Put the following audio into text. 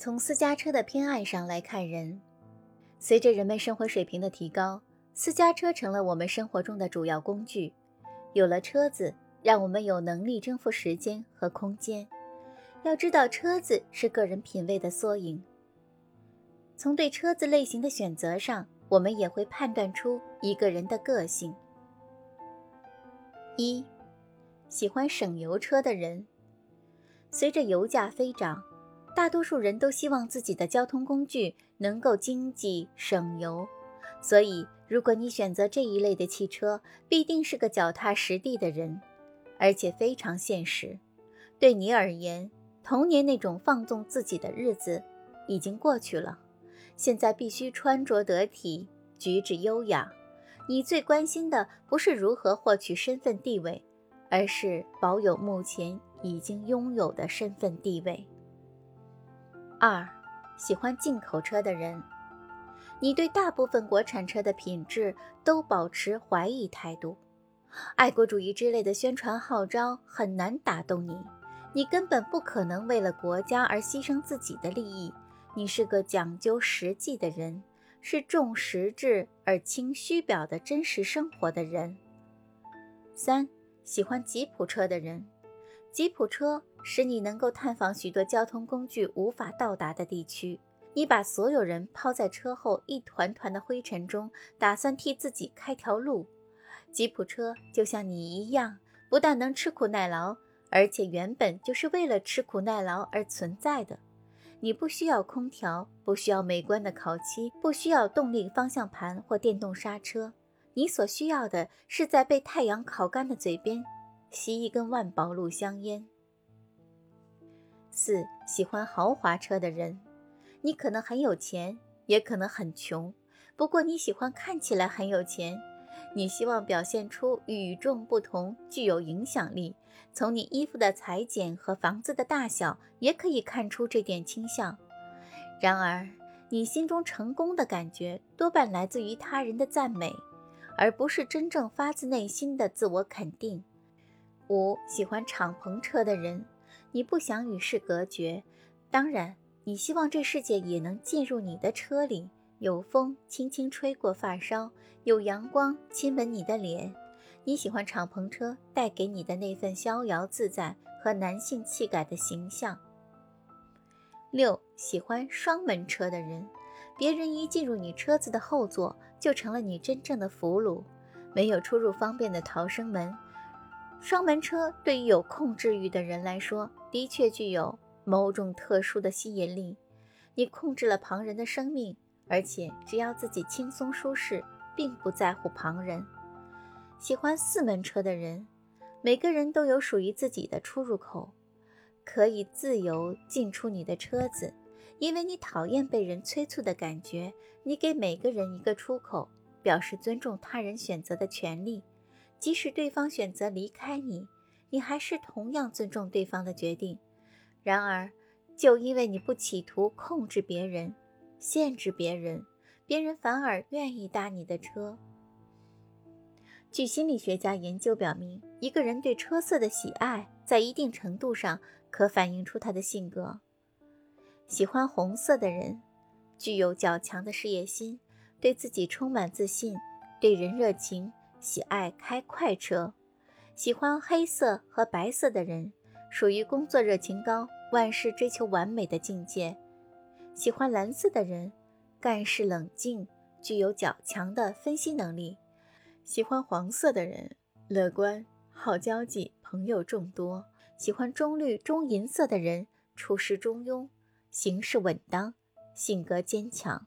从私家车的偏爱上来看人，随着人们生活水平的提高，私家车成了我们生活中的主要工具。有了车子，让我们有能力征服时间和空间。要知道，车子是个人品味的缩影。从对车子类型的选择上，我们也会判断出一个人的个性。一，喜欢省油车的人，随着油价飞涨。大多数人都希望自己的交通工具能够经济省油，所以如果你选择这一类的汽车，必定是个脚踏实地的人，而且非常现实。对你而言，童年那种放纵自己的日子已经过去了，现在必须穿着得体，举止优雅。你最关心的不是如何获取身份地位，而是保有目前已经拥有的身份地位。二，喜欢进口车的人，你对大部分国产车的品质都保持怀疑态度，爱国主义之类的宣传号召很难打动你，你根本不可能为了国家而牺牲自己的利益，你是个讲究实际的人，是重实质而轻虚表的真实生活的人。三，喜欢吉普车的人，吉普车。使你能够探访许多交通工具无法到达的地区。你把所有人抛在车后一团团的灰尘中，打算替自己开条路。吉普车就像你一样，不但能吃苦耐劳，而且原本就是为了吃苦耐劳而存在的。你不需要空调，不需要美观的烤漆，不需要动力方向盘或电动刹车。你所需要的是在被太阳烤干的嘴边吸一根万宝路香烟。四喜欢豪华车的人，你可能很有钱，也可能很穷。不过你喜欢看起来很有钱，你希望表现出与众不同，具有影响力。从你衣服的裁剪和房子的大小，也可以看出这点倾向。然而，你心中成功的感觉多半来自于他人的赞美，而不是真正发自内心的自我肯定。五喜欢敞篷车的人。你不想与世隔绝，当然，你希望这世界也能进入你的车里，有风轻轻吹过发梢，有阳光亲吻你的脸。你喜欢敞篷车带给你的那份逍遥自在和男性气概的形象。六，喜欢双门车的人，别人一进入你车子的后座，就成了你真正的俘虏，没有出入方便的逃生门。双门车对于有控制欲的人来说，的确具有某种特殊的吸引力。你控制了旁人的生命，而且只要自己轻松舒适，并不在乎旁人。喜欢四门车的人，每个人都有属于自己的出入口，可以自由进出你的车子。因为你讨厌被人催促的感觉，你给每个人一个出口，表示尊重他人选择的权利。即使对方选择离开你，你还是同样尊重对方的决定。然而，就因为你不企图控制别人、限制别人，别人反而愿意搭你的车。据心理学家研究表明，一个人对车色的喜爱，在一定程度上可反映出他的性格。喜欢红色的人，具有较强的事业心，对自己充满自信，对人热情。喜爱开快车，喜欢黑色和白色的人属于工作热情高、万事追求完美的境界。喜欢蓝色的人干事冷静，具有较强的分析能力。喜欢黄色的人乐观、好交际，朋友众多。喜欢中绿、中银色的人处事中庸，行事稳当，性格坚强。